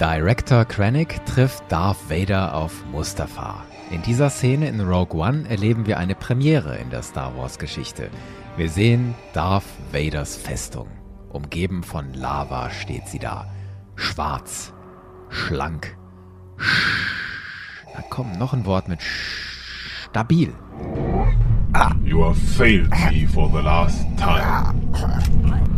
Director Krennic trifft Darth Vader auf Mustafar. In dieser Szene in Rogue One erleben wir eine Premiere in der Star Wars Geschichte. Wir sehen Darth Vaders Festung. Umgeben von Lava steht sie da. Schwarz, schlank, da kommt noch ein Wort mit stabil. Ah. You have failed me for the last time.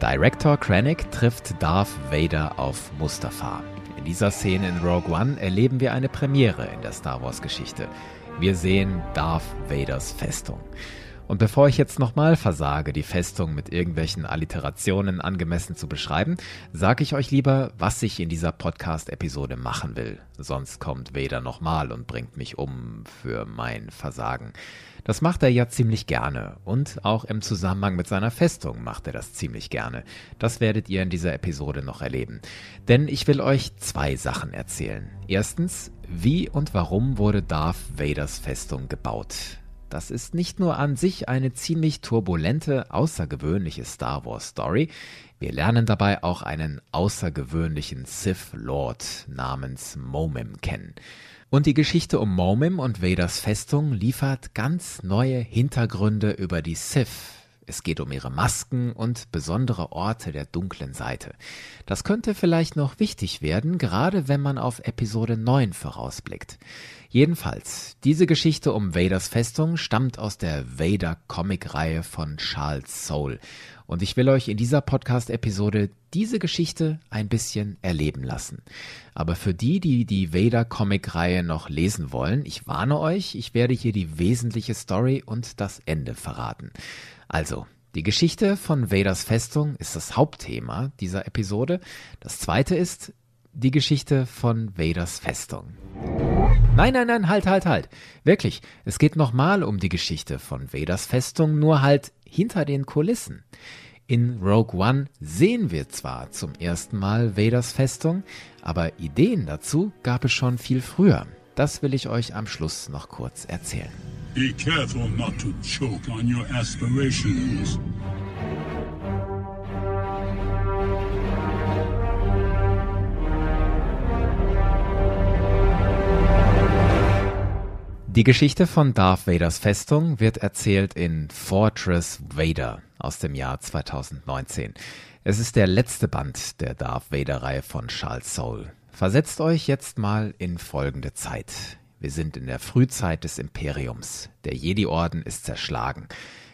Director Krennic trifft Darth Vader auf Mustafar. In dieser Szene in Rogue One erleben wir eine Premiere in der Star Wars Geschichte. Wir sehen Darth Vaders Festung. Und bevor ich jetzt nochmal versage, die Festung mit irgendwelchen Alliterationen angemessen zu beschreiben, sage ich euch lieber, was ich in dieser Podcast-Episode machen will. Sonst kommt Vader nochmal und bringt mich um für mein Versagen. Das macht er ja ziemlich gerne und auch im Zusammenhang mit seiner Festung macht er das ziemlich gerne. Das werdet ihr in dieser Episode noch erleben. Denn ich will euch zwei Sachen erzählen. Erstens, wie und warum wurde Darth Vaders Festung gebaut? Das ist nicht nur an sich eine ziemlich turbulente, außergewöhnliche Star Wars Story, wir lernen dabei auch einen außergewöhnlichen Sith Lord namens Momim kennen. Und die Geschichte um Momim und Vaders Festung liefert ganz neue Hintergründe über die Sith. Es geht um ihre Masken und besondere Orte der dunklen Seite. Das könnte vielleicht noch wichtig werden, gerade wenn man auf Episode 9 vorausblickt. Jedenfalls, diese Geschichte um Vaders Festung stammt aus der Vader-Comic-Reihe von Charles Soule. Und ich will euch in dieser Podcast-Episode diese Geschichte ein bisschen erleben lassen. Aber für die, die die Vader-Comic-Reihe noch lesen wollen, ich warne euch, ich werde hier die wesentliche Story und das Ende verraten. Also, die Geschichte von Vaders Festung ist das Hauptthema dieser Episode. Das zweite ist die Geschichte von Vaders Festung. Nein, nein, nein, halt, halt, halt. Wirklich, es geht nochmal um die Geschichte von Vaders Festung, nur halt hinter den Kulissen. In Rogue One sehen wir zwar zum ersten Mal Vaders Festung, aber Ideen dazu gab es schon viel früher. Das will ich euch am Schluss noch kurz erzählen. Be careful not to choke on your aspirations. Die Geschichte von Darth Vaders Festung wird erzählt in Fortress Vader aus dem Jahr 2019. Es ist der letzte Band der Darth Vader-Reihe von Charles Soule. Versetzt euch jetzt mal in folgende Zeit. Wir sind in der Frühzeit des Imperiums. Der Jedi-Orden ist zerschlagen.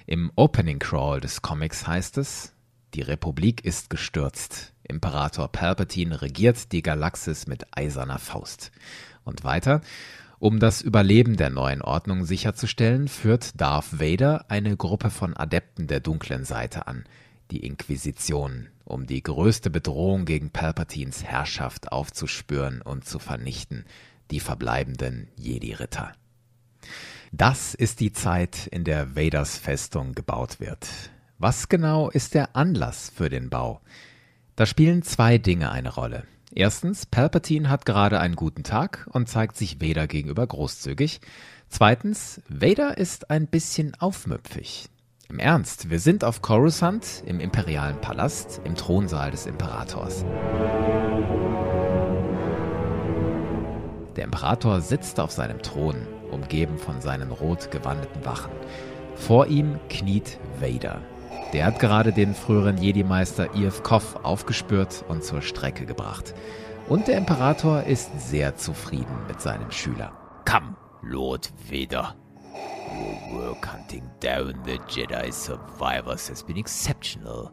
Im Opening Crawl des Comics heißt es, die Republik ist gestürzt. Imperator Palpatine regiert die Galaxis mit eiserner Faust. Und weiter, um das Überleben der neuen Ordnung sicherzustellen, führt Darth Vader eine Gruppe von Adepten der dunklen Seite an, die Inquisition, um die größte Bedrohung gegen Palpatines Herrschaft aufzuspüren und zu vernichten, die verbleibenden Jedi-Ritter. Das ist die Zeit, in der Vaders Festung gebaut wird. Was genau ist der Anlass für den Bau? Da spielen zwei Dinge eine Rolle. Erstens, Palpatine hat gerade einen guten Tag und zeigt sich Vader gegenüber großzügig. Zweitens, Vader ist ein bisschen aufmüpfig. Im Ernst, wir sind auf Coruscant, im imperialen Palast, im Thronsaal des Imperators. Der Imperator sitzt auf seinem Thron, umgeben von seinen rot gewandeten Wachen. Vor ihm kniet Vader, der hat gerade den früheren Jedi-Meister Iev Koff aufgespürt und zur Strecke gebracht. Und der Imperator ist sehr zufrieden mit seinem Schüler. Come, Lord Vader. Your work hunting down the Jedi survivors has been exceptional.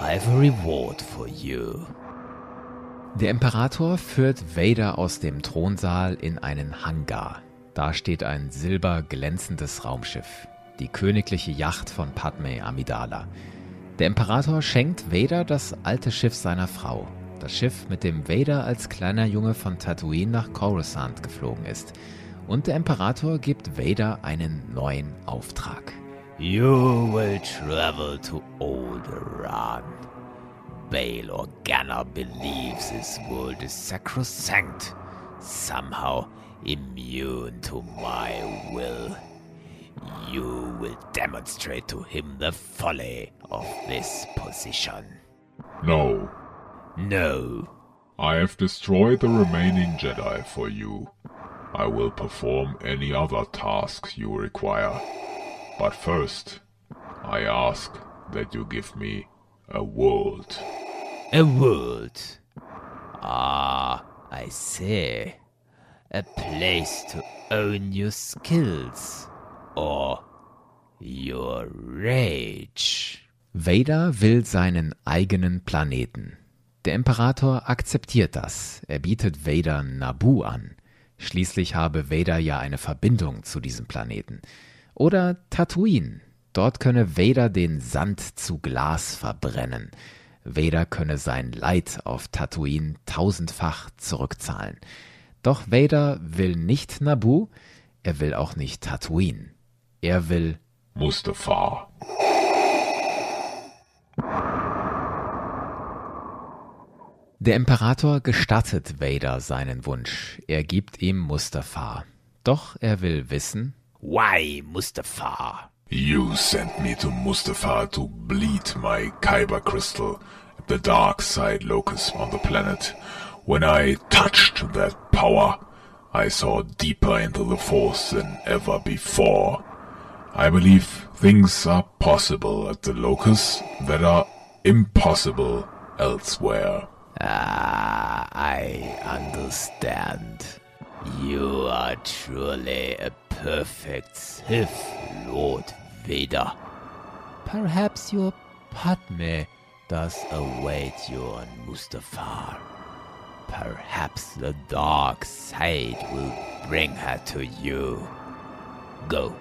I have a reward for you. Der Imperator führt Vader aus dem Thronsaal in einen Hangar. Da steht ein silberglänzendes Raumschiff die königliche Yacht von Padme Amidala. Der Imperator schenkt Vader das alte Schiff seiner Frau, das Schiff, mit dem Vader als kleiner Junge von Tatooine nach Coruscant geflogen ist. Und der Imperator gibt Vader einen neuen Auftrag. You will travel to Alderaan. Bail Organa believes this world is sacrosanct, somehow immune to my will. You will demonstrate to him the folly of this position. No. No. I have destroyed the remaining Jedi for you. I will perform any other tasks you require. But first, I ask that you give me a world. A world? Ah, I see. A place to own your skills. Or your rage. Vader will seinen eigenen Planeten. Der Imperator akzeptiert das. Er bietet Vader Naboo an. Schließlich habe Vader ja eine Verbindung zu diesem Planeten. Oder Tatooine. Dort könne Vader den Sand zu Glas verbrennen. Vader könne sein Leid auf Tatooine tausendfach zurückzahlen. Doch Vader will nicht Naboo, er will auch nicht Tatooine. Er will Mustafa. Der Imperator gestattet Vader seinen Wunsch. Er gibt ihm Mustafar. Doch er will wissen, Why Mustafa? You sent me to Mustafa to bleed my Kyber crystal at the dark side locus on the planet. When I touched that power, I saw deeper into the force than ever before. I believe things are possible at the locus that are impossible elsewhere. Ah, I understand. You are truly a perfect Sith, Lord Vader. Perhaps your Padme does await you on Mustafar. Perhaps the dark side will bring her to you. Go.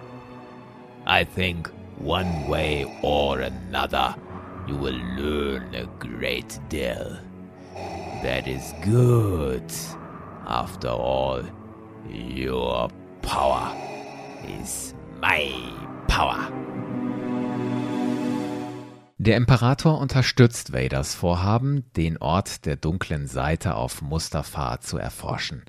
I think one way or another you will learn a great deal. That is good. After all, your power is my power. Der Imperator unterstützt Vaders Vorhaben, den Ort der dunklen Seite auf Mustafar zu erforschen.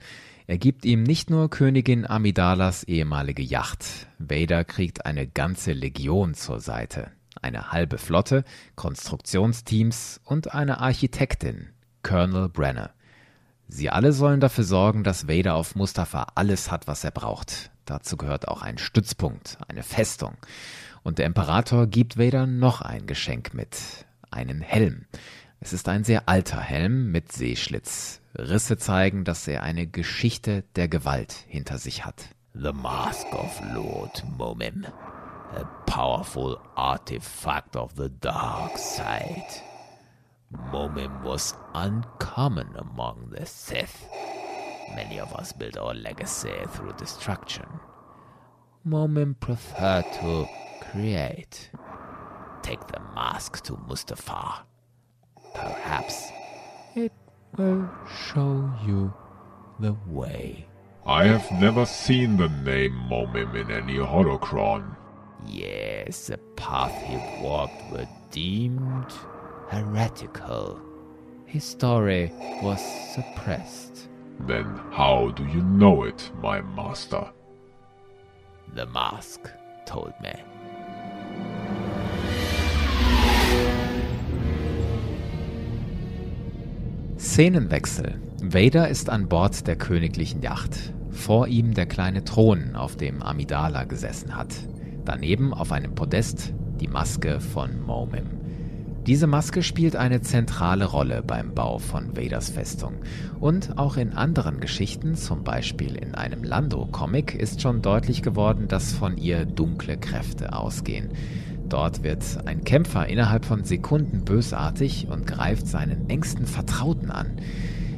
Er gibt ihm nicht nur Königin Amidalas ehemalige Yacht. Vader kriegt eine ganze Legion zur Seite. Eine halbe Flotte, Konstruktionsteams und eine Architektin, Colonel Brenner. Sie alle sollen dafür sorgen, dass Vader auf Mustafa alles hat, was er braucht. Dazu gehört auch ein Stützpunkt, eine Festung. Und der Imperator gibt Vader noch ein Geschenk mit. Einen Helm. Es ist ein sehr alter Helm mit Seeschlitz. Risse zeigen, dass er eine Geschichte der Gewalt hinter sich hat. The Mask of Lord Momim. A powerful artifact of the dark side. Momim was uncommon among the Sith. Many of us build our legacy through destruction. Momim prefer to create. Take the mask to Mustafar. Perhaps it will show you the way. I have never seen the name Momim in any holocron. Yes, the path he walked were deemed heretical. His story was suppressed. Then how do you know it, my master? The mask told me. Szenenwechsel. Vader ist an Bord der königlichen Yacht. Vor ihm der kleine Thron, auf dem Amidala gesessen hat. Daneben auf einem Podest die Maske von Momim. Diese Maske spielt eine zentrale Rolle beim Bau von Vaders Festung. Und auch in anderen Geschichten, zum Beispiel in einem Lando-Comic, ist schon deutlich geworden, dass von ihr dunkle Kräfte ausgehen. Dort wird ein Kämpfer innerhalb von Sekunden bösartig und greift seinen engsten Vertrauten an.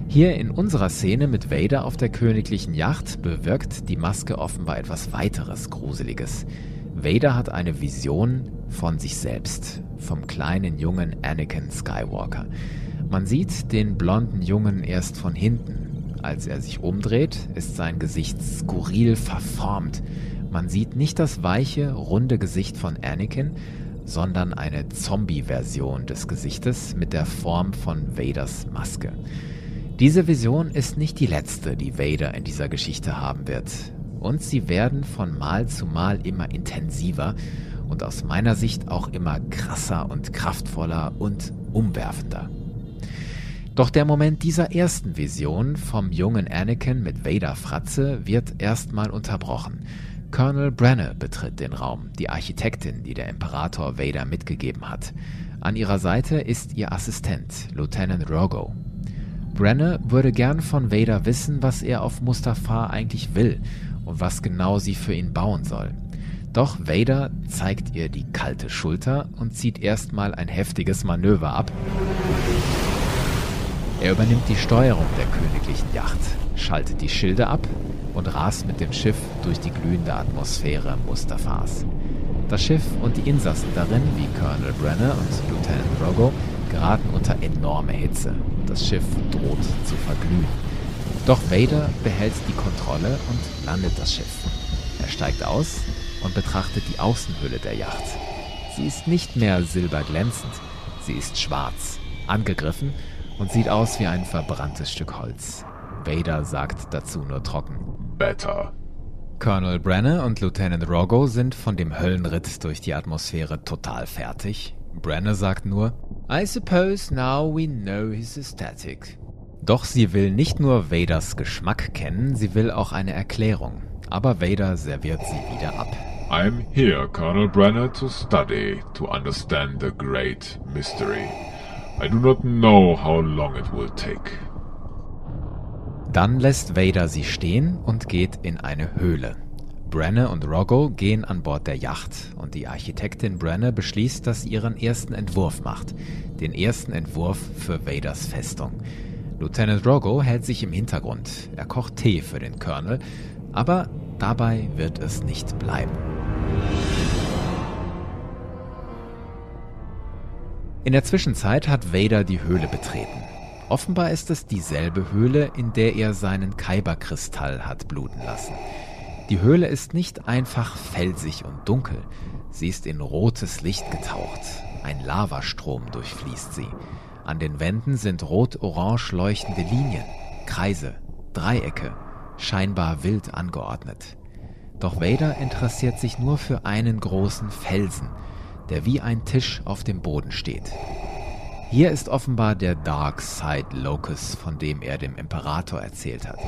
Hier in unserer Szene mit Vader auf der königlichen Yacht bewirkt die Maske offenbar etwas weiteres Gruseliges. Vader hat eine Vision von sich selbst, vom kleinen jungen Anakin Skywalker. Man sieht den blonden Jungen erst von hinten. Als er sich umdreht, ist sein Gesicht skurril verformt. Man sieht nicht das weiche, runde Gesicht von Anakin, sondern eine Zombie-Version des Gesichtes mit der Form von Vaders Maske. Diese Vision ist nicht die letzte, die Vader in dieser Geschichte haben wird. Und sie werden von Mal zu Mal immer intensiver und aus meiner Sicht auch immer krasser und kraftvoller und umwerfender. Doch der Moment dieser ersten Vision vom jungen Anakin mit Vader-Fratze wird erstmal unterbrochen. Colonel Brenner betritt den Raum, die Architektin, die der Imperator Vader mitgegeben hat. An ihrer Seite ist ihr Assistent, Lieutenant Rogo. Brenner würde gern von Vader wissen, was er auf Mustafar eigentlich will und was genau sie für ihn bauen soll. Doch Vader zeigt ihr die kalte Schulter und zieht erstmal ein heftiges Manöver ab. Er übernimmt die Steuerung der königlichen Yacht, schaltet die Schilde ab und rast mit dem Schiff durch die glühende Atmosphäre Mustafas. Das Schiff und die Insassen darin, wie Colonel Brenner und Lieutenant Rogo, geraten unter enorme Hitze. Das Schiff droht zu verglühen. Doch Vader behält die Kontrolle und landet das Schiff. Er steigt aus und betrachtet die Außenhülle der Yacht. Sie ist nicht mehr silberglänzend, sie ist schwarz, angegriffen und sieht aus wie ein verbranntes Stück Holz. Vader sagt dazu nur trocken. Better. Colonel Brenner und Lieutenant Rogo sind von dem Höllenritt durch die Atmosphäre total fertig. Brenner sagt nur, I suppose now we know his aesthetic. Doch sie will nicht nur Vaders Geschmack kennen, sie will auch eine Erklärung. Aber Vader serviert sie wieder ab. I'm here, Colonel Brenner, to study, to understand the great mystery. I do not know how long it will take. Dann lässt Vader sie stehen und geht in eine Höhle. Brenner und Roggo gehen an Bord der Yacht und die Architektin Brenner beschließt, dass sie ihren ersten Entwurf macht. Den ersten Entwurf für Vaders Festung. Lieutenant Roggo hält sich im Hintergrund. Er kocht Tee für den Colonel, aber dabei wird es nicht bleiben. In der Zwischenzeit hat Vader die Höhle betreten. Offenbar ist es dieselbe Höhle, in der er seinen Kyberkristall hat bluten lassen. Die Höhle ist nicht einfach felsig und dunkel, sie ist in rotes Licht getaucht. Ein Lavastrom durchfließt sie. An den Wänden sind rot-orange leuchtende Linien, Kreise, Dreiecke, scheinbar wild angeordnet. Doch Vader interessiert sich nur für einen großen Felsen, der wie ein Tisch auf dem Boden steht. Hier ist offenbar der Dark Side Locus, von dem er dem Imperator erzählt hat.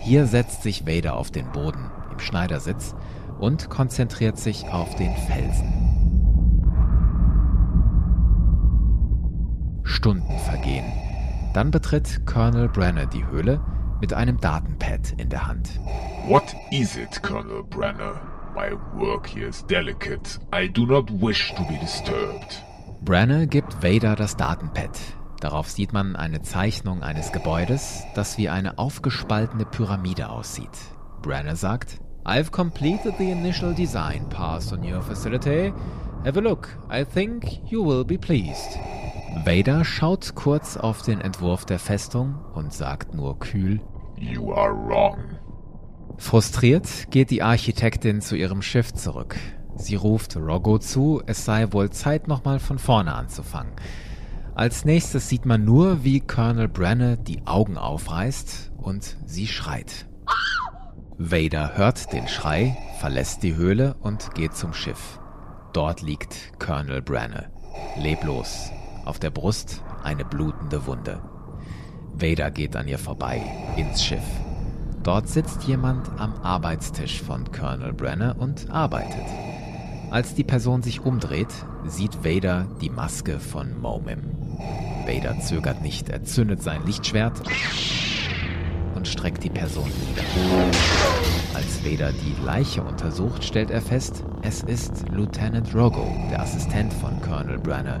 Hier setzt sich Vader auf den Boden im Schneidersitz und konzentriert sich auf den Felsen. Stunden vergehen. Dann betritt Colonel Brenner die Höhle mit einem Datenpad in der Hand. What is it, Colonel Brenner? My work here is delicate. I do not wish to be disturbed. Brenner gibt Vader das Datenpad. Darauf sieht man eine Zeichnung eines Gebäudes, das wie eine aufgespaltene Pyramide aussieht. Brenner sagt, I've completed the initial design pass on your facility. Have a look. I think you will be pleased. Vader schaut kurz auf den Entwurf der Festung und sagt nur kühl, You are wrong. Frustriert geht die Architektin zu ihrem Schiff zurück. Sie ruft Roggo zu, es sei wohl Zeit, nochmal von vorne anzufangen. Als nächstes sieht man nur, wie Colonel Brenner die Augen aufreißt und sie schreit. Vader hört den Schrei, verlässt die Höhle und geht zum Schiff. Dort liegt Colonel Brenner, leblos, auf der Brust eine blutende Wunde. Vader geht an ihr vorbei, ins Schiff. Dort sitzt jemand am Arbeitstisch von Colonel Brenner und arbeitet. Als die Person sich umdreht, sieht Vader die Maske von Momim. Vader zögert nicht, er zündet sein Lichtschwert und streckt die Person nieder. Als Vader die Leiche untersucht, stellt er fest, es ist Lieutenant Rogo, der Assistent von Colonel Brenner.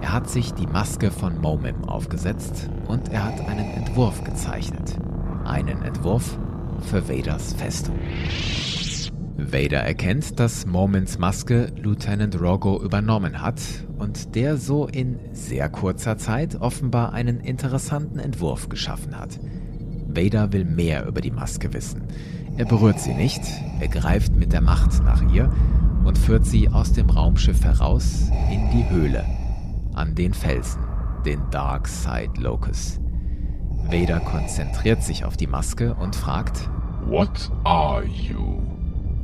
Er hat sich die Maske von Momim aufgesetzt und er hat einen Entwurf gezeichnet. Einen Entwurf für Vaders Festung. Vader erkennt, dass Moments Maske Lieutenant Rogo übernommen hat und der so in sehr kurzer Zeit offenbar einen interessanten Entwurf geschaffen hat. Vader will mehr über die Maske wissen. Er berührt sie nicht, er greift mit der Macht nach ihr und führt sie aus dem Raumschiff heraus in die Höhle, an den Felsen, den Dark Side Locus. Vader konzentriert sich auf die Maske und fragt, What are you?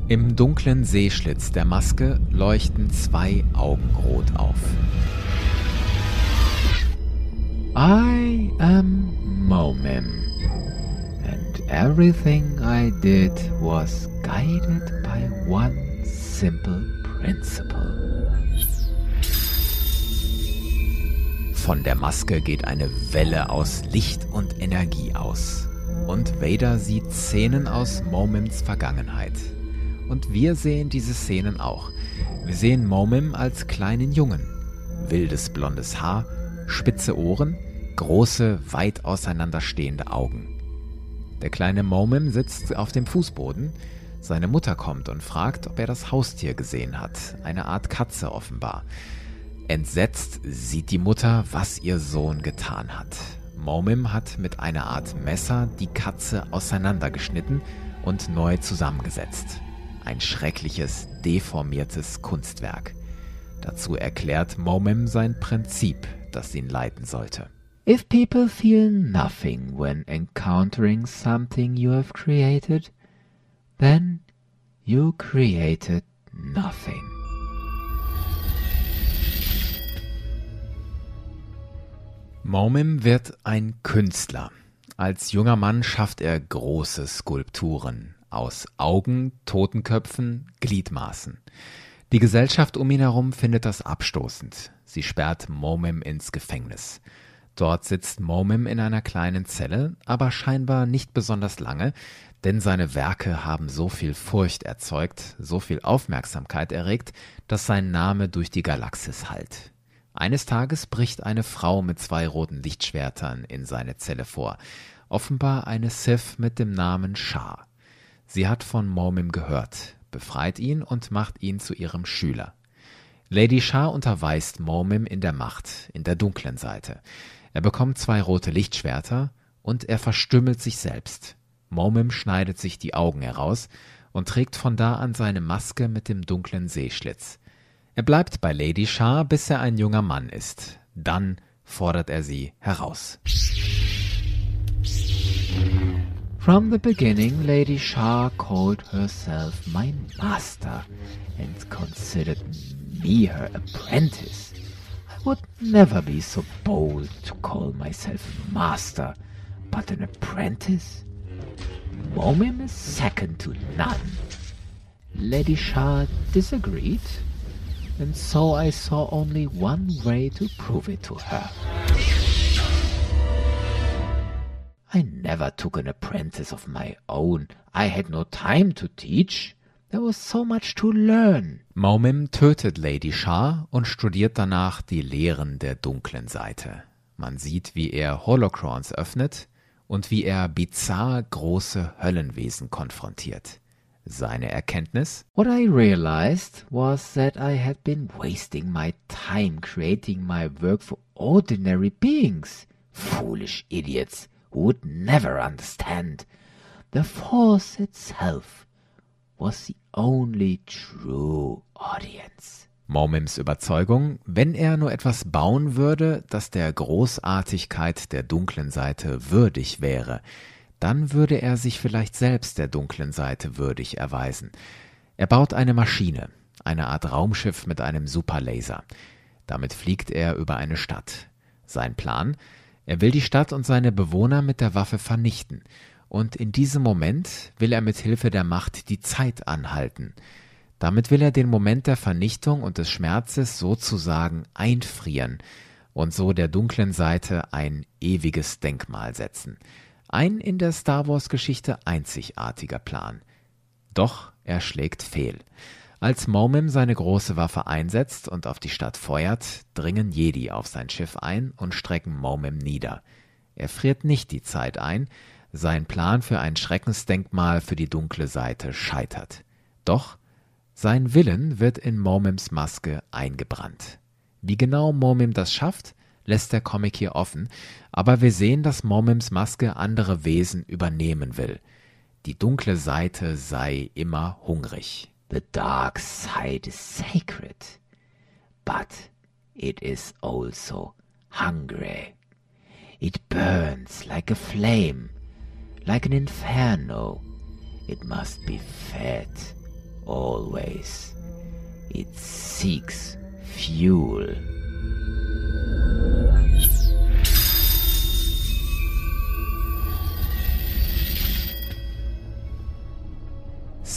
Im dunklen Seeschlitz der Maske leuchten zwei Augen rot auf. I am Momim. And everything I did was guided by one simple principle. Von der Maske geht eine Welle aus Licht und Energie aus. Und Vader sieht Szenen aus Momims Vergangenheit. Und wir sehen diese Szenen auch. Wir sehen Momim als kleinen Jungen. Wildes blondes Haar, spitze Ohren, große, weit auseinanderstehende Augen. Der kleine Momim sitzt auf dem Fußboden. Seine Mutter kommt und fragt, ob er das Haustier gesehen hat, eine Art Katze offenbar. Entsetzt sieht die Mutter, was ihr Sohn getan hat. Momim hat mit einer Art Messer die Katze auseinandergeschnitten und neu zusammengesetzt. Ein schreckliches, deformiertes Kunstwerk. Dazu erklärt Momim sein Prinzip, das ihn leiten sollte. If people feel nothing when encountering something you have created, then you created nothing. Momim wird ein Künstler. Als junger Mann schafft er große Skulpturen aus Augen, Totenköpfen, Gliedmaßen. Die Gesellschaft um ihn herum findet das abstoßend. Sie sperrt Momim ins Gefängnis. Dort sitzt Momim in einer kleinen Zelle, aber scheinbar nicht besonders lange, denn seine Werke haben so viel Furcht erzeugt, so viel Aufmerksamkeit erregt, dass sein Name durch die Galaxis hallt. Eines Tages bricht eine Frau mit zwei roten Lichtschwertern in seine Zelle vor, offenbar eine Sith mit dem Namen Shah. Sie hat von Momim gehört, befreit ihn und macht ihn zu ihrem Schüler. Lady Shah unterweist Momim in der Macht, in der dunklen Seite. Er bekommt zwei rote Lichtschwerter und er verstümmelt sich selbst. Momim schneidet sich die Augen heraus und trägt von da an seine Maske mit dem dunklen Seeschlitz. Er bleibt bei Lady Shah, bis er ein junger Mann ist. Dann fordert er sie heraus. From the beginning, Lady Shah called herself my master and considered me her apprentice. would never be so bold to call myself master, but an apprentice. Momim is second to none. Lady Shah disagreed, and so I saw only one way to prove it to her. I never took an apprentice of my own. I had no time to teach. There was so much to learn. Maumim tötet Lady Shah und studiert danach die Lehren der dunklen Seite. Man sieht, wie er Holocrons öffnet und wie er bizarr große Höllenwesen konfrontiert. Seine Erkenntnis? What I realized was that I had been wasting my time creating my work for ordinary beings. Foolish idiots who would never understand. The Force itself was the only true audience. Momims Überzeugung, wenn er nur etwas bauen würde, das der Großartigkeit der dunklen Seite würdig wäre, dann würde er sich vielleicht selbst der dunklen Seite würdig erweisen. Er baut eine Maschine, eine Art Raumschiff mit einem Superlaser. Damit fliegt er über eine Stadt. Sein Plan? Er will die Stadt und seine Bewohner mit der Waffe vernichten und in diesem Moment will er mit Hilfe der Macht die Zeit anhalten. Damit will er den Moment der Vernichtung und des Schmerzes sozusagen einfrieren und so der dunklen Seite ein ewiges Denkmal setzen. Ein in der Star Wars Geschichte einzigartiger Plan. Doch er schlägt fehl. Als Momim seine große Waffe einsetzt und auf die Stadt feuert, dringen Jedi auf sein Schiff ein und strecken Momim nieder. Er friert nicht die Zeit ein, sein Plan für ein Schreckensdenkmal für die dunkle Seite scheitert. Doch sein Willen wird in Momims Maske eingebrannt. Wie genau Momim das schafft, lässt der Comic hier offen, aber wir sehen, dass Momims Maske andere Wesen übernehmen will. Die dunkle Seite sei immer hungrig. The dark side is sacred, but it is also hungry. It burns like a flame, like an inferno. It must be fed always. It seeks fuel.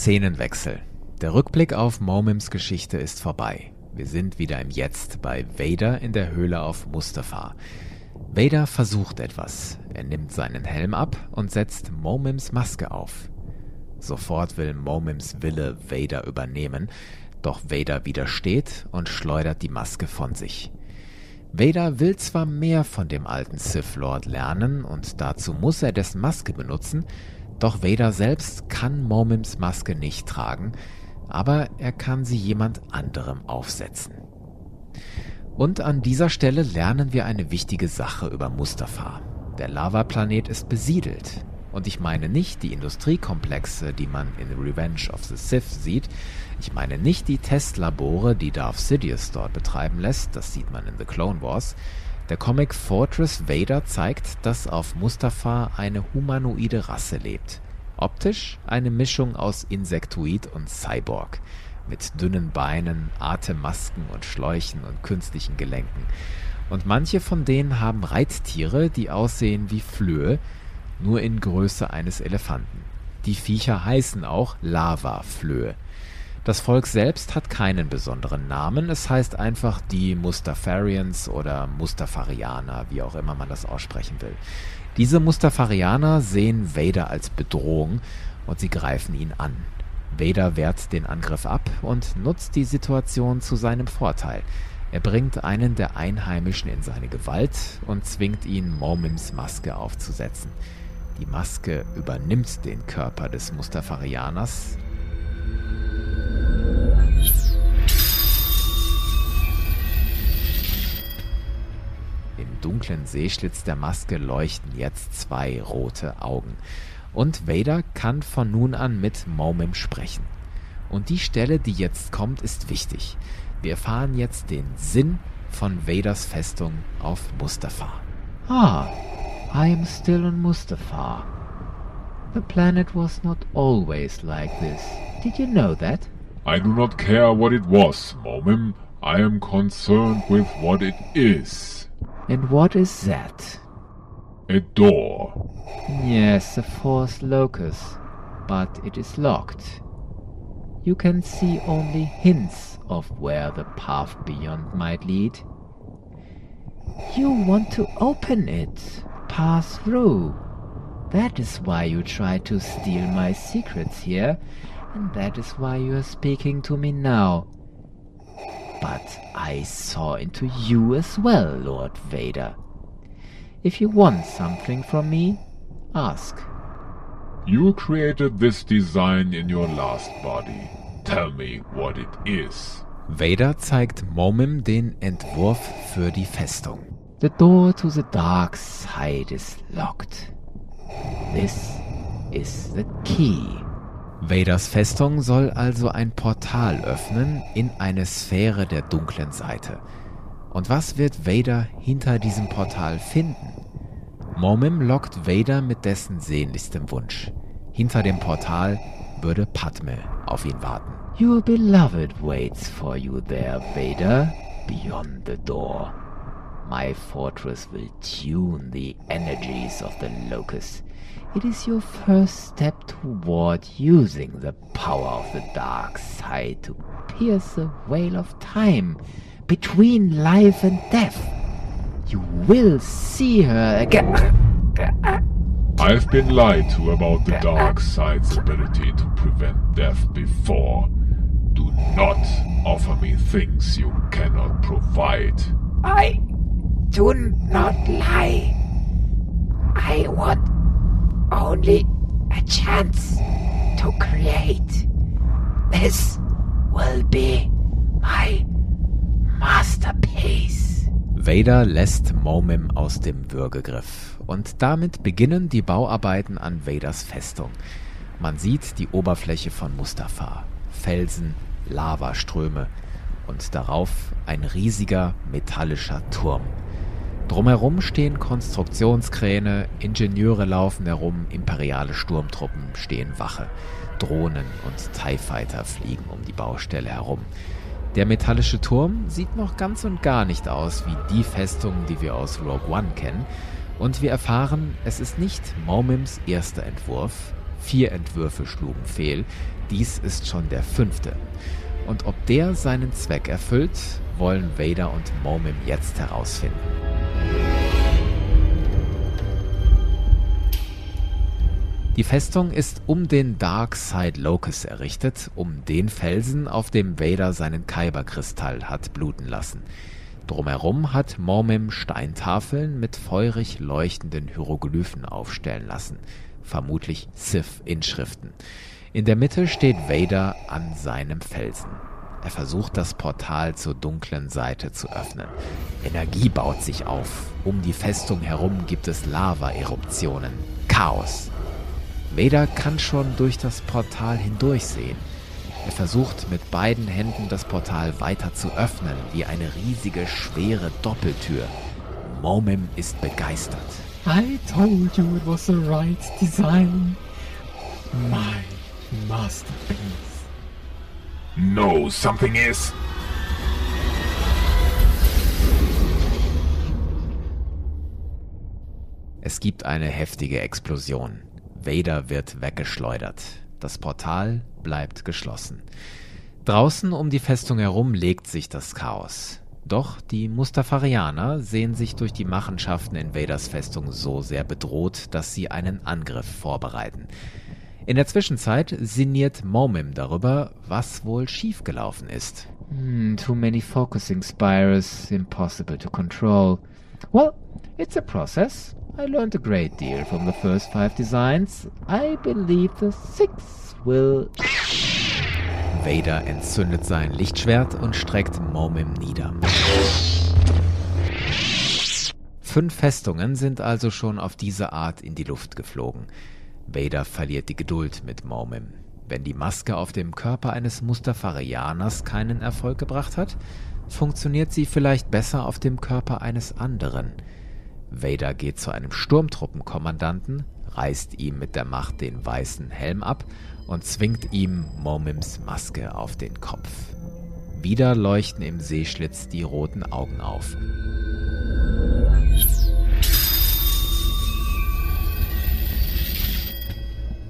Szenenwechsel. Der Rückblick auf Momims Geschichte ist vorbei. Wir sind wieder im Jetzt bei Vader in der Höhle auf Mustafa. Vader versucht etwas. Er nimmt seinen Helm ab und setzt Momims Maske auf. Sofort will Momims Wille Vader übernehmen, doch Vader widersteht und schleudert die Maske von sich. Vader will zwar mehr von dem alten Sith Lord lernen und dazu muss er dessen Maske benutzen, doch Vader selbst kann Momims Maske nicht tragen, aber er kann sie jemand anderem aufsetzen. Und an dieser Stelle lernen wir eine wichtige Sache über Mustafa. Der Lavaplanet ist besiedelt. Und ich meine nicht die Industriekomplexe, die man in Revenge of the Sith sieht. Ich meine nicht die Testlabore, die Darth Sidious dort betreiben lässt. Das sieht man in The Clone Wars. Der Comic Fortress Vader zeigt, dass auf Mustafa eine humanoide Rasse lebt. Optisch eine Mischung aus Insektoid und Cyborg. Mit dünnen Beinen, Atemmasken und Schläuchen und künstlichen Gelenken. Und manche von denen haben Reittiere, die aussehen wie Flöhe, nur in Größe eines Elefanten. Die Viecher heißen auch Lava-Flöhe. Das Volk selbst hat keinen besonderen Namen, es heißt einfach die Mustafarians oder Mustafarianer, wie auch immer man das aussprechen will. Diese Mustafarianer sehen Vader als Bedrohung und sie greifen ihn an. Vader wehrt den Angriff ab und nutzt die Situation zu seinem Vorteil. Er bringt einen der Einheimischen in seine Gewalt und zwingt ihn, Momims Maske aufzusetzen. Die Maske übernimmt den Körper des Mustafarianers, Im dunklen Seeschlitz der Maske leuchten jetzt zwei rote Augen. Und Vader kann von nun an mit Momim sprechen. Und die Stelle, die jetzt kommt, ist wichtig. Wir erfahren jetzt den Sinn von Vaders Festung auf Mustafa. Ah, I am still on Mustafa. The planet was not always like this. Did you know that? I do not care what it was, Momim. I am concerned with what it is. And what is that? A door. Yes, a force locus, but it is locked. You can see only hints of where the path beyond might lead. You want to open it, pass through. That is why you try to steal my secrets here, and that is why you are speaking to me now. But I saw into you as well, Lord Vader. If you want something from me, ask. You created this design in your last body. Tell me what it is. Vader zeigt Momim den Entwurf für die Festung. The door to the dark side is locked. This is the key. Vaders Festung soll also ein Portal öffnen in eine Sphäre der dunklen Seite. Und was wird Vader hinter diesem Portal finden? Momim lockt Vader mit dessen sehnlichstem Wunsch. Hinter dem Portal würde Padme auf ihn warten. Your beloved waits for you there, Vader, beyond the door. My fortress will tune the energies of the locust It is your first step toward using the power of the dark side to pierce the veil of time between life and death. You will see her again. I've been lied to about the dark side's ability to prevent death before. Do not offer me things you cannot provide. I do not lie. I want only a chance to create. This will be my masterpiece. Vader lässt Momim aus dem Würgegriff und damit beginnen die Bauarbeiten an Vaders Festung. Man sieht die Oberfläche von Mustafa, Felsen, Lavaströme und darauf ein riesiger metallischer Turm. Drumherum stehen Konstruktionskräne, Ingenieure laufen herum, imperiale Sturmtruppen stehen Wache, Drohnen und TIE Fighter fliegen um die Baustelle herum. Der metallische Turm sieht noch ganz und gar nicht aus wie die Festung, die wir aus Rogue One kennen. Und wir erfahren, es ist nicht Momims erster Entwurf. Vier Entwürfe schlugen fehl. Dies ist schon der fünfte. Und ob der seinen Zweck erfüllt, wollen Vader und Momim jetzt herausfinden. Die Festung ist um den Dark Side Locus errichtet, um den Felsen, auf dem Vader seinen Kyberkristall hat bluten lassen. Drumherum hat Mormim Steintafeln mit feurig leuchtenden Hieroglyphen aufstellen lassen, vermutlich Sith-Inschriften. In der Mitte steht Vader an seinem Felsen. Er versucht das Portal zur dunklen Seite zu öffnen. Energie baut sich auf. Um die Festung herum gibt es Lava-Eruptionen. Chaos. Vader kann schon durch das Portal hindurchsehen. Er versucht mit beiden Händen das Portal weiter zu öffnen, wie eine riesige, schwere Doppeltür. Momim ist begeistert. I told you it was the right design. My masterpiece. No, something is. Es gibt eine heftige Explosion. Vader wird weggeschleudert. Das Portal bleibt geschlossen. Draußen um die Festung herum legt sich das Chaos. Doch die Mustafarianer sehen sich durch die Machenschaften in Vaders Festung so sehr bedroht, dass sie einen Angriff vorbereiten. In der Zwischenzeit sinniert Momim darüber, was wohl schiefgelaufen ist. Hmm, too many focusing spires, impossible to control. Well, it's a process. I learned a great deal from the first five designs. I believe the sixth will. Vader entzündet sein Lichtschwert und streckt Momim nieder. Fünf Festungen sind also schon auf diese Art in die Luft geflogen. Vader verliert die Geduld mit Momim. Wenn die Maske auf dem Körper eines Mustafarianers keinen Erfolg gebracht hat, funktioniert sie vielleicht besser auf dem Körper eines anderen – Vader geht zu einem Sturmtruppenkommandanten, reißt ihm mit der Macht den weißen Helm ab und zwingt ihm Momims Maske auf den Kopf. Wieder leuchten im Seeschlitz die roten Augen auf.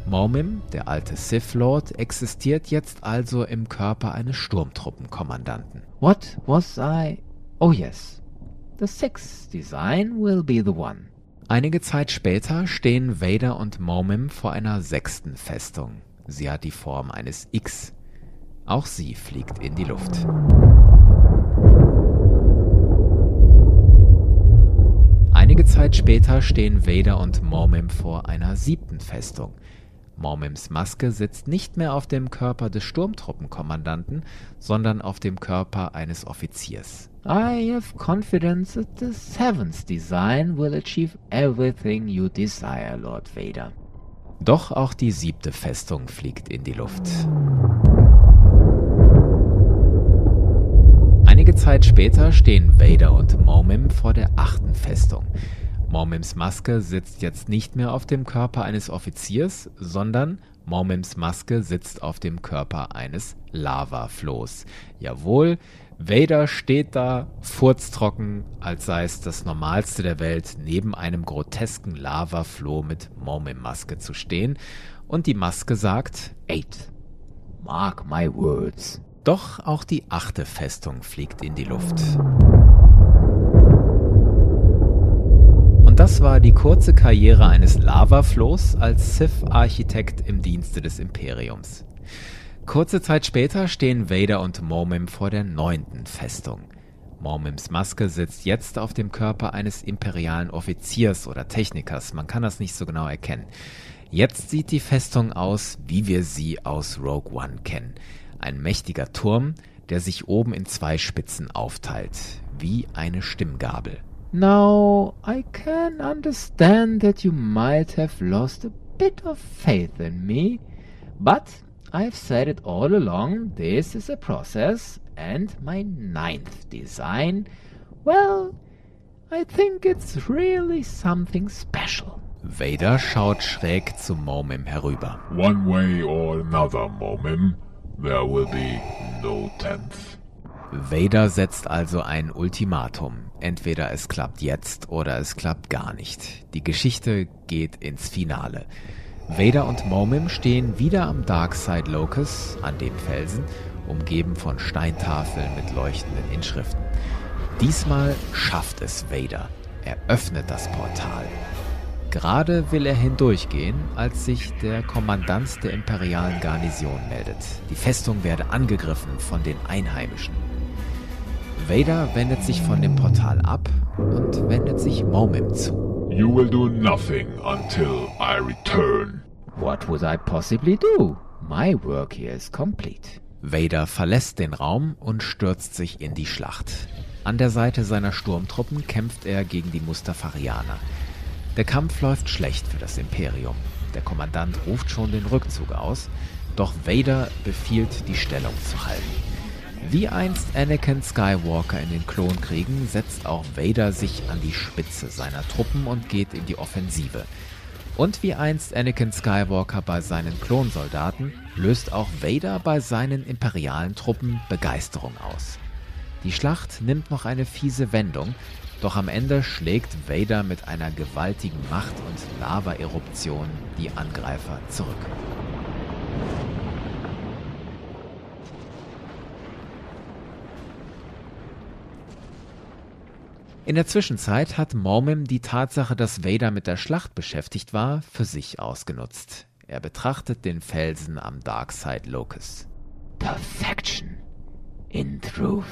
Momim, der alte Sith Lord, existiert jetzt also im Körper eines Sturmtruppenkommandanten. What was I? Oh yes, The sixth design will be the one. Einige Zeit später stehen Vader und Momim vor einer sechsten Festung. Sie hat die Form eines X. Auch sie fliegt in die Luft. Einige Zeit später stehen Vader und Momim vor einer siebten Festung. Mormims Maske sitzt nicht mehr auf dem Körper des Sturmtruppenkommandanten, sondern auf dem Körper eines Offiziers. I have confidence that the seventh design will achieve everything you desire, Lord Vader. Doch auch die siebte Festung fliegt in die Luft. Einige Zeit später stehen Vader und Momim vor der achten Festung. Mormims Maske sitzt jetzt nicht mehr auf dem Körper eines Offiziers, sondern Mormims Maske sitzt auf dem Körper eines Lavaflohs. Jawohl, Vader steht da, furztrocken, als sei es das Normalste der Welt, neben einem grotesken Lavafloh mit Mormim-Maske zu stehen. Und die Maske sagt, Eight. Mark my words. Doch auch die achte Festung fliegt in die Luft. Das war die kurze Karriere eines Lavaflohs als Sith-Architekt im Dienste des Imperiums. Kurze Zeit später stehen Vader und Momim vor der neunten Festung. Mormims Maske sitzt jetzt auf dem Körper eines imperialen Offiziers oder Technikers, man kann das nicht so genau erkennen. Jetzt sieht die Festung aus, wie wir sie aus Rogue One kennen. Ein mächtiger Turm, der sich oben in zwei Spitzen aufteilt. wie eine Stimmgabel. Now, I can understand that you might have lost a bit of faith in me, but I've said it all along, this is a process, and my ninth design, well, I think it's really something special. Vader schaut schräg zu Momim herüber. One way or another, Momim, there will be no tenth. Vader setzt also ein Ultimatum. Entweder es klappt jetzt oder es klappt gar nicht. Die Geschichte geht ins Finale. Vader und Momim stehen wieder am Darkside Locus, an dem Felsen, umgeben von Steintafeln mit leuchtenden Inschriften. Diesmal schafft es Vader. Er öffnet das Portal. Gerade will er hindurchgehen, als sich der Kommandant der imperialen Garnison meldet. Die Festung werde angegriffen von den Einheimischen. Vader wendet sich von dem Portal ab und wendet sich Momim zu. You will do nothing until I return. What would I possibly do? My work here is complete. Vader verlässt den Raum und stürzt sich in die Schlacht. An der Seite seiner Sturmtruppen kämpft er gegen die Mustafarianer. Der Kampf läuft schlecht für das Imperium. Der Kommandant ruft schon den Rückzug aus, doch Vader befiehlt, die Stellung zu halten. Wie einst Anakin Skywalker in den Klonkriegen setzt auch Vader sich an die Spitze seiner Truppen und geht in die Offensive. Und wie einst Anakin Skywalker bei seinen Klonsoldaten löst auch Vader bei seinen imperialen Truppen Begeisterung aus. Die Schlacht nimmt noch eine fiese Wendung, doch am Ende schlägt Vader mit einer gewaltigen Macht und Lava-Eruption die Angreifer zurück. In der Zwischenzeit hat Mormim die Tatsache, dass Vader mit der Schlacht beschäftigt war, für sich ausgenutzt. Er betrachtet den Felsen am Darkside Locus. Perfection. In truth.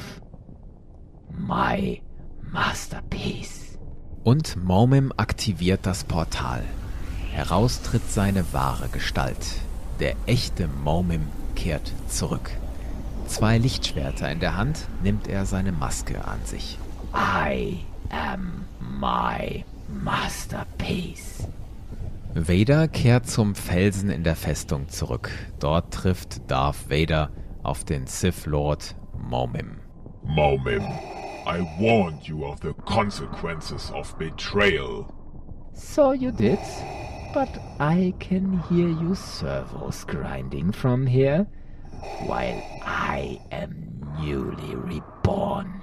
My masterpiece. Und Momim aktiviert das Portal. Heraus tritt seine wahre Gestalt. Der echte Momim kehrt zurück. Zwei Lichtschwerter in der Hand nimmt er seine Maske an sich. I am my masterpiece. Vader kehrt zum Felsen in der Festung zurück. Dort trifft Darth Vader auf den Sith Lord Momim. Momim, I warned you of the consequences of betrayal. So you did, but I can hear you servos grinding from here, while I am newly reborn.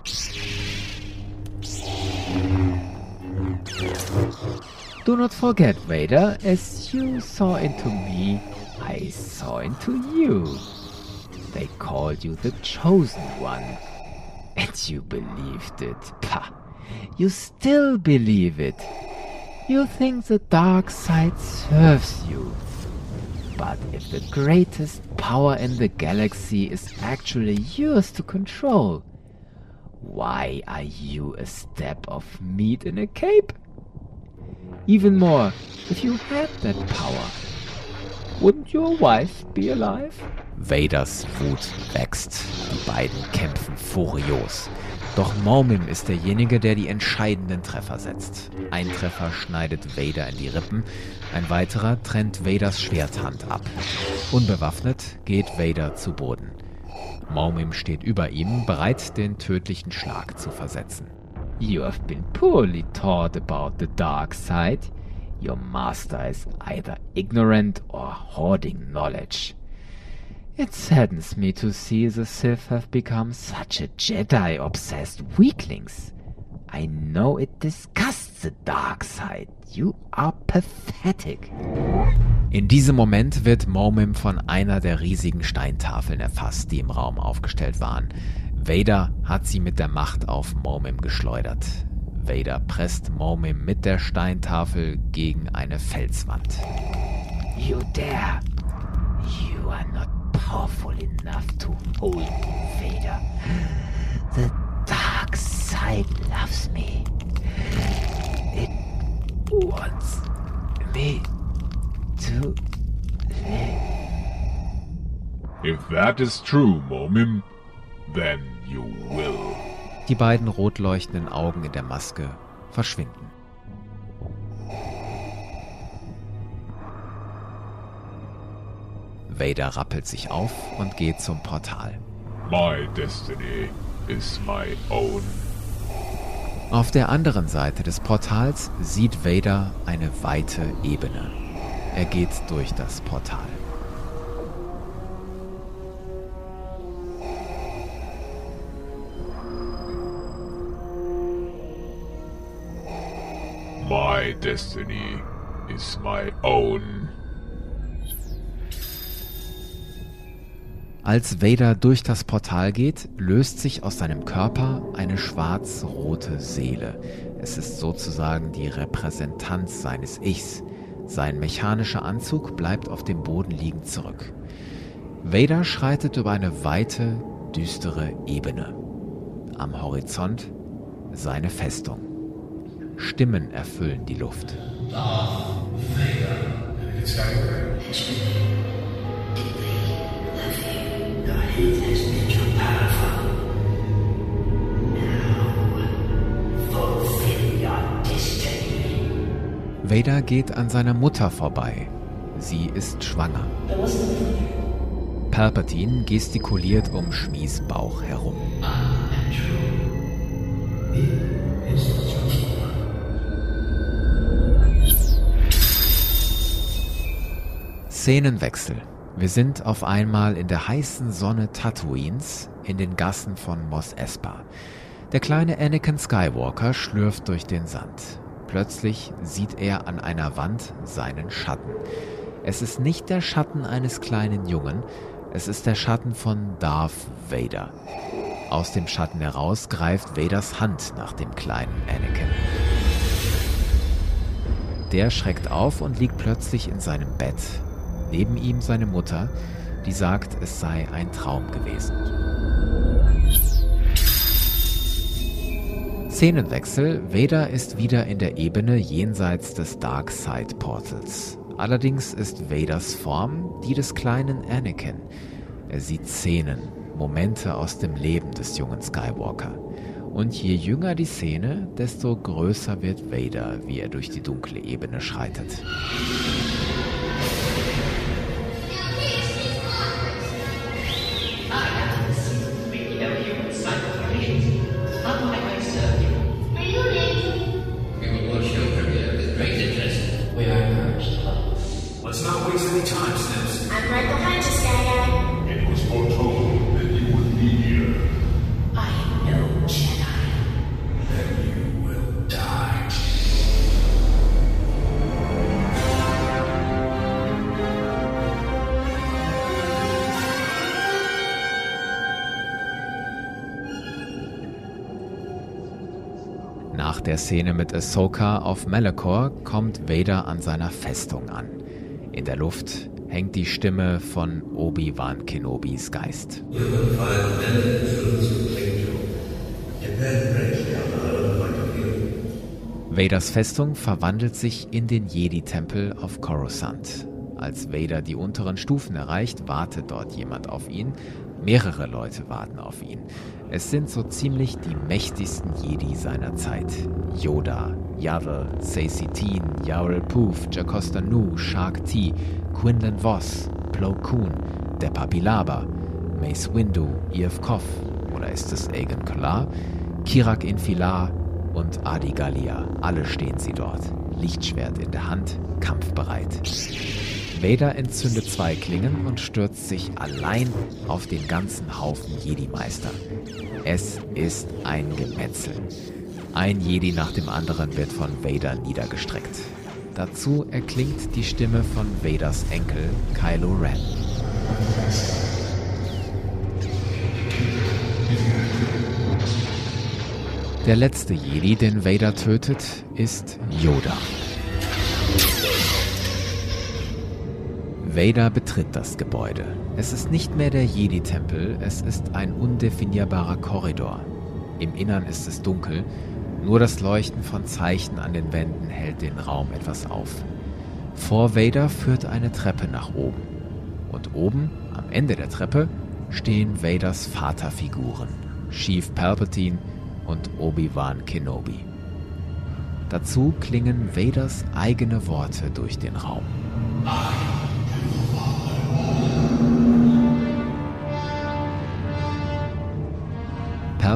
Do not forget, Vader, as you saw into me, I saw into you. They called you the Chosen One. And you believed it. Pah! You still believe it. You think the dark side serves you. But if the greatest power in the galaxy is actually yours to control, why are you a step of meat in a cape? Even more, if you had that power, wouldn't your wife be alive? Vaders Wut wächst. Die beiden kämpfen furios. Doch Momim ist derjenige, der die entscheidenden Treffer setzt. Ein Treffer schneidet Vader in die Rippen, ein weiterer trennt Vaders Schwerthand ab. Unbewaffnet geht Vader zu Boden. Maumim steht über ihm, bereit, den tödlichen Schlag zu versetzen. You have been poorly taught about the dark side. Your master is either ignorant or hoarding knowledge. It saddens me to see the Sith have become such a Jedi obsessed weaklings. I know it disgusts the dark side. You are pathetic. In diesem Moment wird Momim von einer der riesigen Steintafeln erfasst, die im Raum aufgestellt waren. Vader hat sie mit der Macht auf Momim geschleudert. Vader presst Momim mit der Steintafel gegen eine Felswand. You dare! You are not powerful enough to hold Vader. The dark side loves me. It wants me to live. If that is true, Momim, then you will. Die beiden rot leuchtenden Augen in der Maske verschwinden. Vader rappelt sich auf und geht zum Portal. My destiny is my own. Auf der anderen Seite des Portals sieht Vader eine weite Ebene. Er geht durch das Portal. My destiny is my own. Als Vader durch das Portal geht, löst sich aus seinem Körper eine schwarz-rote Seele. Es ist sozusagen die Repräsentanz seines Ichs. Sein mechanischer Anzug bleibt auf dem Boden liegend zurück. Vader schreitet über eine weite, düstere Ebene. Am Horizont seine Festung. Stimmen erfüllen die Luft. Vader geht an seiner Mutter vorbei. Sie ist schwanger. Palpatine gestikuliert um Schmies Bauch herum. Szenenwechsel. Wir sind auf einmal in der heißen Sonne Tatooines in den Gassen von Mos Espa. Der kleine Anakin Skywalker schlürft durch den Sand. Plötzlich sieht er an einer Wand seinen Schatten. Es ist nicht der Schatten eines kleinen Jungen, es ist der Schatten von Darth Vader. Aus dem Schatten heraus greift Vaders Hand nach dem kleinen Anakin. Der schreckt auf und liegt plötzlich in seinem Bett. Neben ihm seine Mutter, die sagt, es sei ein Traum gewesen. Szenenwechsel. Vader ist wieder in der Ebene jenseits des Dark Side Portals. Allerdings ist Vaders Form die des kleinen Anakin. Er sieht Szenen, Momente aus dem Leben des jungen Skywalker. Und je jünger die Szene, desto größer wird Vader, wie er durch die dunkle Ebene schreitet. Nach der Szene mit Ahsoka auf Malachor kommt Vader an seiner Festung an. In der Luft hängt die Stimme von Obi-Wan Kenobis Geist. Vaders Festung verwandelt sich in den Jedi-Tempel auf Coruscant. Als Vader die unteren Stufen erreicht, wartet dort jemand auf ihn. Mehrere Leute warten auf ihn. Es sind so ziemlich die mächtigsten Jedi seiner Zeit. Yoda, Yaddle, Sacy Teen, Yarl Poof, Jacosta Nu, Shark T, Quinlan Voss, Plo Koon, der Papilaba, Mace Windu, Eof Koff oder ist es Aegon Kalar, Kirak Infilar und Adi Gallia. Alle stehen sie dort. Lichtschwert in der Hand, kampfbereit. Vader entzündet zwei Klingen und stürzt sich allein auf den ganzen Haufen Jedi-Meister. Es ist ein Gemetzel. Ein Jedi nach dem anderen wird von Vader niedergestreckt. Dazu erklingt die Stimme von Vaders Enkel Kylo Ren. Der letzte Jedi, den Vader tötet, ist Yoda. Vader betritt das Gebäude. Es ist nicht mehr der Jedi-Tempel, es ist ein undefinierbarer Korridor. Im Innern ist es dunkel, nur das Leuchten von Zeichen an den Wänden hält den Raum etwas auf. Vor Vader führt eine Treppe nach oben. Und oben, am Ende der Treppe, stehen Vaders Vaterfiguren, Chief Palpatine und Obi-Wan Kenobi. Dazu klingen Vaders eigene Worte durch den Raum.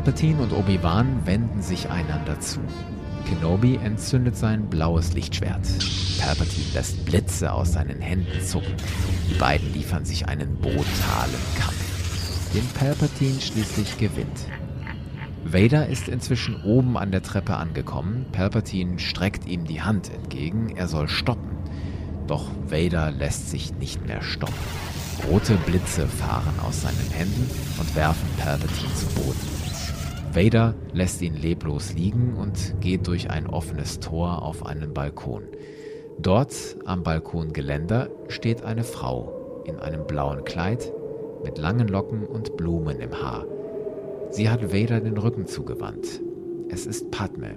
Palpatine und Obi-Wan wenden sich einander zu. Kenobi entzündet sein blaues Lichtschwert. Palpatine lässt Blitze aus seinen Händen zucken. Die beiden liefern sich einen brutalen Kampf, den Palpatine schließlich gewinnt. Vader ist inzwischen oben an der Treppe angekommen. Palpatine streckt ihm die Hand entgegen, er soll stoppen. Doch Vader lässt sich nicht mehr stoppen. Rote Blitze fahren aus seinen Händen und werfen Palpatine zu Boden. Vader lässt ihn leblos liegen und geht durch ein offenes Tor auf einen Balkon. Dort am Balkongeländer steht eine Frau in einem blauen Kleid mit langen Locken und Blumen im Haar. Sie hat Vader den Rücken zugewandt. Es ist Padme.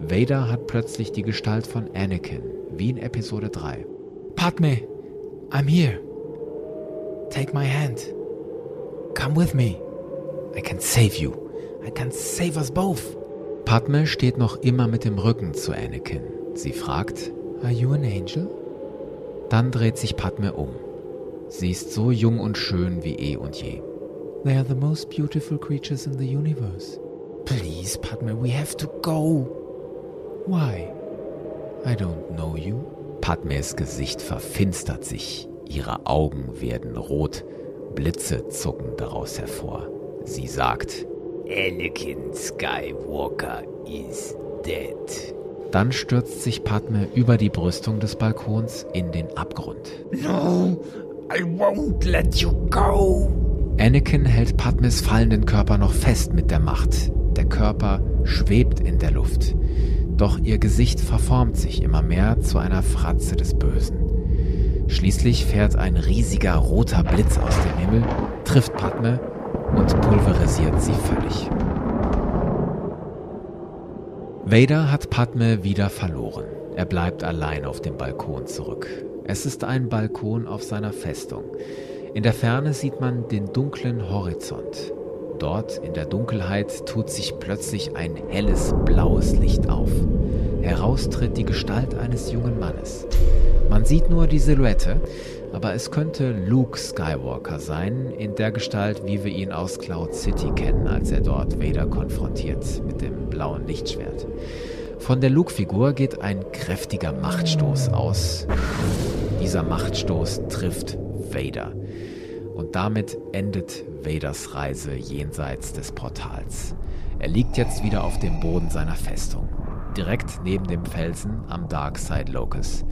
Vader hat plötzlich die Gestalt von Anakin, wie in Episode 3. Padme, I'm here. Take my hand. Come with me. I can save you. I can save us both. Padme steht noch immer mit dem Rücken zu Anakin. Sie fragt, Are you an angel? Dann dreht sich Padme um. Sie ist so jung und schön wie eh und je. They are the most beautiful creatures in the universe. Please, Padme, we have to go. Why? I don't know you. Padmes Gesicht verfinstert sich. Ihre Augen werden rot. Blitze zucken daraus hervor. Sie sagt, Anakin Skywalker is dead. Dann stürzt sich Padme über die Brüstung des Balkons in den Abgrund. No, I won't let you go. Anakin hält Padmes fallenden Körper noch fest mit der Macht. Der Körper schwebt in der Luft. Doch ihr Gesicht verformt sich immer mehr zu einer Fratze des Bösen. Schließlich fährt ein riesiger roter Blitz aus dem Himmel, trifft Padme und pulverisiert sie völlig. Vader hat Padme wieder verloren. Er bleibt allein auf dem Balkon zurück. Es ist ein Balkon auf seiner Festung. In der Ferne sieht man den dunklen Horizont. Dort in der Dunkelheit tut sich plötzlich ein helles blaues Licht auf. Heraus tritt die Gestalt eines jungen Mannes. Man sieht nur die Silhouette, aber es könnte Luke Skywalker sein, in der Gestalt, wie wir ihn aus Cloud City kennen, als er dort Vader konfrontiert mit dem blauen Lichtschwert. Von der Luke-Figur geht ein kräftiger Machtstoß aus. Dieser Machtstoß trifft Vader. Und damit endet Vaders Reise jenseits des Portals. Er liegt jetzt wieder auf dem Boden seiner Festung direkt neben dem Felsen am Dark Side Locus.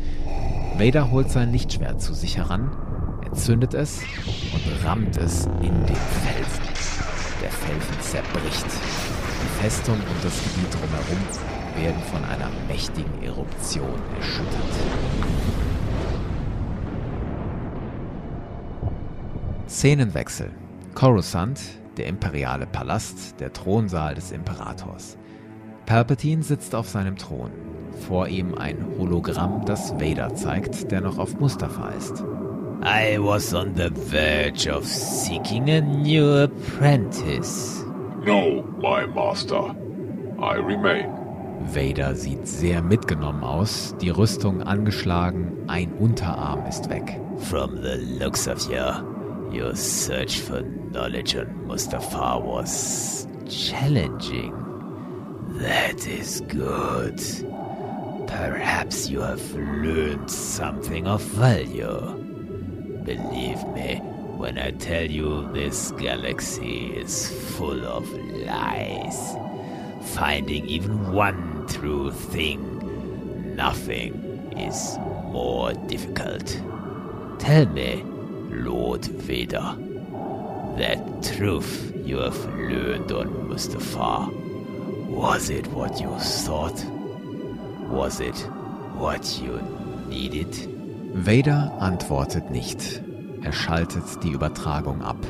Vader holt sein Lichtschwert zu sich heran, entzündet es und rammt es in den Felsen. Der Felsen zerbricht. Die Festung und das Gebiet drumherum werden von einer mächtigen Eruption erschüttert. Szenenwechsel. Coruscant, der imperiale Palast, der Thronsaal des Imperators. Palpatine sitzt auf seinem Thron. Vor ihm ein Hologramm, das Vader zeigt, der noch auf Mustafa ist. I was on the verge of seeking a new apprentice. No, my master. I remain. Vader sieht sehr mitgenommen aus, die Rüstung angeschlagen, ein Unterarm ist weg. From the looks of you, your search for knowledge on Mustafar was challenging. That is good. Perhaps you have learned something of value. Believe me when I tell you this galaxy is full of lies. Finding even one true thing, nothing is more difficult. Tell me, Lord Vader, that truth you have learned on Mustafar was it what you thought? Was it what you needed? Vader antwortet nicht. Er schaltet die Übertragung ab.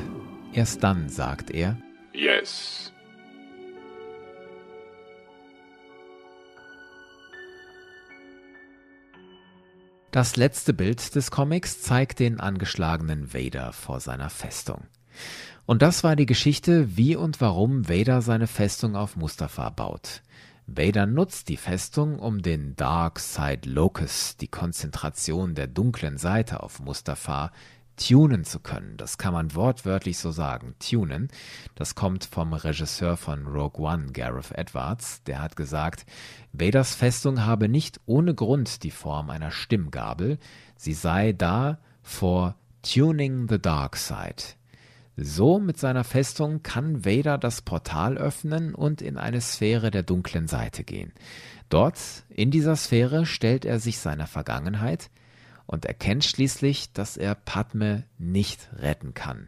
Erst dann sagt er, Yes. Das letzte Bild des Comics zeigt den angeschlagenen Vader vor seiner Festung. Und das war die Geschichte, wie und warum Vader seine Festung auf Mustafa baut. Vader nutzt die Festung, um den Dark Side Locus, die Konzentration der dunklen Seite auf Mustafa, tunen zu können. Das kann man wortwörtlich so sagen. Tunen. Das kommt vom Regisseur von Rogue One, Gareth Edwards. Der hat gesagt, Vaders Festung habe nicht ohne Grund die Form einer Stimmgabel. Sie sei da vor Tuning the Dark Side. So mit seiner Festung kann Vader das Portal öffnen und in eine Sphäre der dunklen Seite gehen. Dort, in dieser Sphäre, stellt er sich seiner Vergangenheit und erkennt schließlich, dass er Padme nicht retten kann.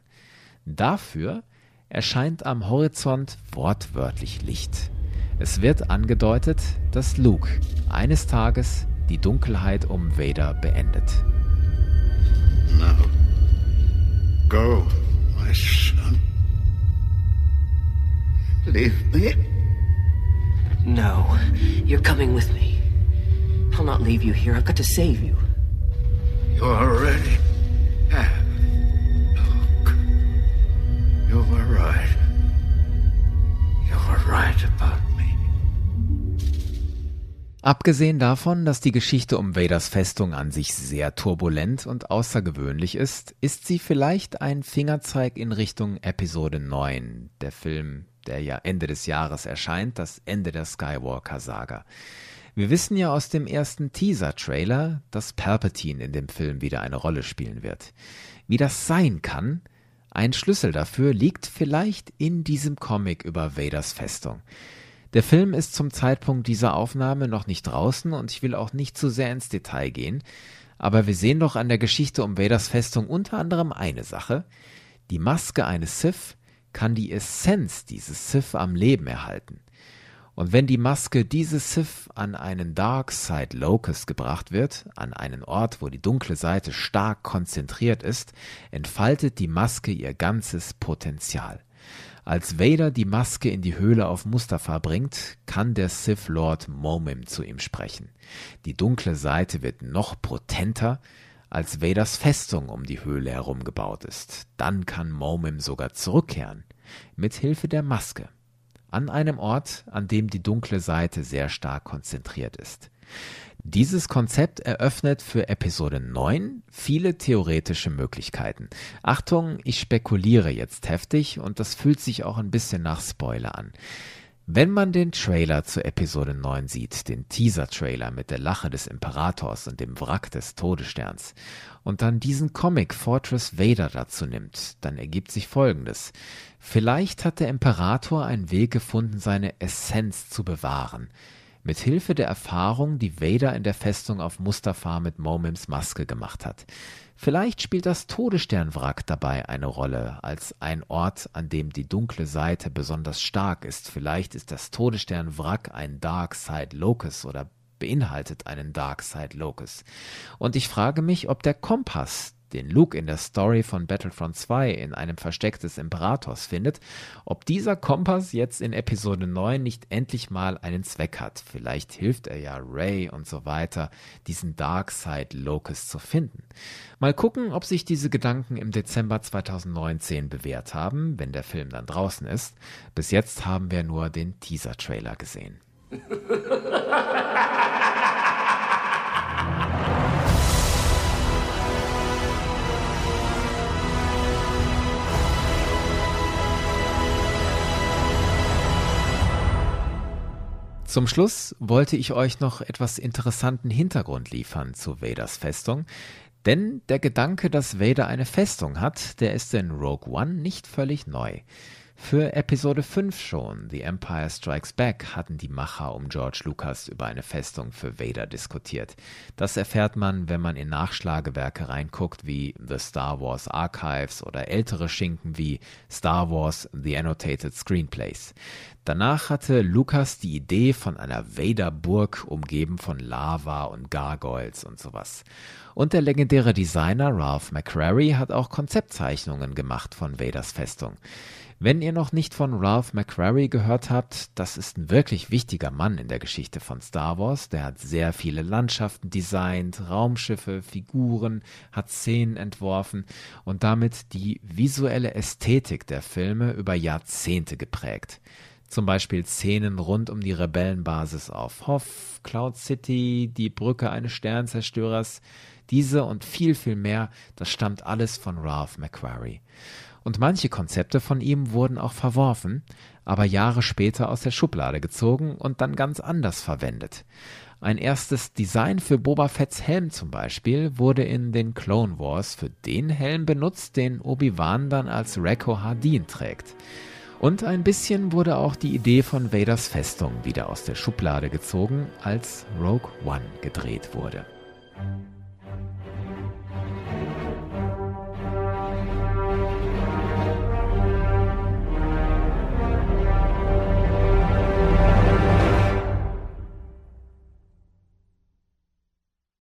Dafür erscheint am Horizont wortwörtlich Licht. Es wird angedeutet, dass Luke eines Tages die Dunkelheit um Vader beendet. No. Go. My son. Leave me. No, you're coming with me. I'll not leave you here. I've got to save you. You already have. Look. You were right. You were right about Abgesehen davon, dass die Geschichte um Vaders Festung an sich sehr turbulent und außergewöhnlich ist, ist sie vielleicht ein Fingerzeig in Richtung Episode 9, der Film, der ja Ende des Jahres erscheint, das Ende der Skywalker-Saga. Wir wissen ja aus dem ersten Teaser-Trailer, dass Palpatine in dem Film wieder eine Rolle spielen wird. Wie das sein kann, ein Schlüssel dafür liegt vielleicht in diesem Comic über Vaders Festung. Der Film ist zum Zeitpunkt dieser Aufnahme noch nicht draußen und ich will auch nicht zu sehr ins Detail gehen, aber wir sehen doch an der Geschichte um Vaders Festung unter anderem eine Sache. Die Maske eines Sith kann die Essenz dieses Sith am Leben erhalten. Und wenn die Maske dieses Sith an einen Dark Side Locus gebracht wird, an einen Ort, wo die dunkle Seite stark konzentriert ist, entfaltet die Maske ihr ganzes Potenzial. Als Vader die Maske in die Höhle auf Mustafa bringt, kann der Sith Lord Momim zu ihm sprechen. Die dunkle Seite wird noch potenter, als Vaders Festung um die Höhle herum gebaut ist. Dann kann Momim sogar zurückkehren, mit Hilfe der Maske, an einem Ort, an dem die dunkle Seite sehr stark konzentriert ist. Dieses Konzept eröffnet für Episode 9 viele theoretische Möglichkeiten. Achtung, ich spekuliere jetzt heftig und das fühlt sich auch ein bisschen nach Spoiler an. Wenn man den Trailer zu Episode 9 sieht, den Teaser-Trailer mit der Lache des Imperators und dem Wrack des Todessterns, und dann diesen Comic Fortress Vader dazu nimmt, dann ergibt sich Folgendes. Vielleicht hat der Imperator einen Weg gefunden, seine Essenz zu bewahren. Mit Hilfe der Erfahrung, die Vader in der Festung auf Mustafa mit Momims Maske gemacht hat. Vielleicht spielt das Todessternwrack dabei eine Rolle, als ein Ort, an dem die dunkle Seite besonders stark ist. Vielleicht ist das Todessternwrack ein Dark Side Locus oder beinhaltet einen Dark Side Locus. Und ich frage mich, ob der Kompass, den Luke in der Story von Battlefront 2 in einem Versteck des Imperators findet, ob dieser Kompass jetzt in Episode 9 nicht endlich mal einen Zweck hat. Vielleicht hilft er ja Ray und so weiter, diesen Dark Side Locus zu finden. Mal gucken, ob sich diese Gedanken im Dezember 2019 bewährt haben, wenn der Film dann draußen ist. Bis jetzt haben wir nur den Teaser-Trailer gesehen. Zum Schluss wollte ich euch noch etwas interessanten Hintergrund liefern zu Vaders Festung, denn der Gedanke, dass Vader eine Festung hat, der ist in Rogue One nicht völlig neu. Für Episode 5 schon, The Empire Strikes Back, hatten die Macher um George Lucas über eine Festung für Vader diskutiert. Das erfährt man, wenn man in Nachschlagewerke reinguckt wie The Star Wars Archives oder ältere Schinken wie Star Wars The Annotated Screenplays. Danach hatte Lucas die Idee von einer Vader-Burg umgeben von Lava und Gargoyles und sowas. Und der legendäre Designer Ralph McCrary hat auch Konzeptzeichnungen gemacht von Vaders Festung. Wenn ihr noch nicht von Ralph McQuarrie gehört habt, das ist ein wirklich wichtiger Mann in der Geschichte von Star Wars. Der hat sehr viele Landschaften designt, Raumschiffe, Figuren, hat Szenen entworfen und damit die visuelle Ästhetik der Filme über Jahrzehnte geprägt. Zum Beispiel Szenen rund um die Rebellenbasis auf Hoth, Cloud City, die Brücke eines Sternzerstörers. Diese und viel, viel mehr, das stammt alles von Ralph McQuarrie und manche Konzepte von ihm wurden auch verworfen, aber Jahre später aus der Schublade gezogen und dann ganz anders verwendet. Ein erstes Design für Boba Fetts Helm zum Beispiel wurde in den Clone Wars für den Helm benutzt, den Obi-Wan dann als Rekko Hardin trägt. Und ein bisschen wurde auch die Idee von Vaders Festung wieder aus der Schublade gezogen, als Rogue One gedreht wurde.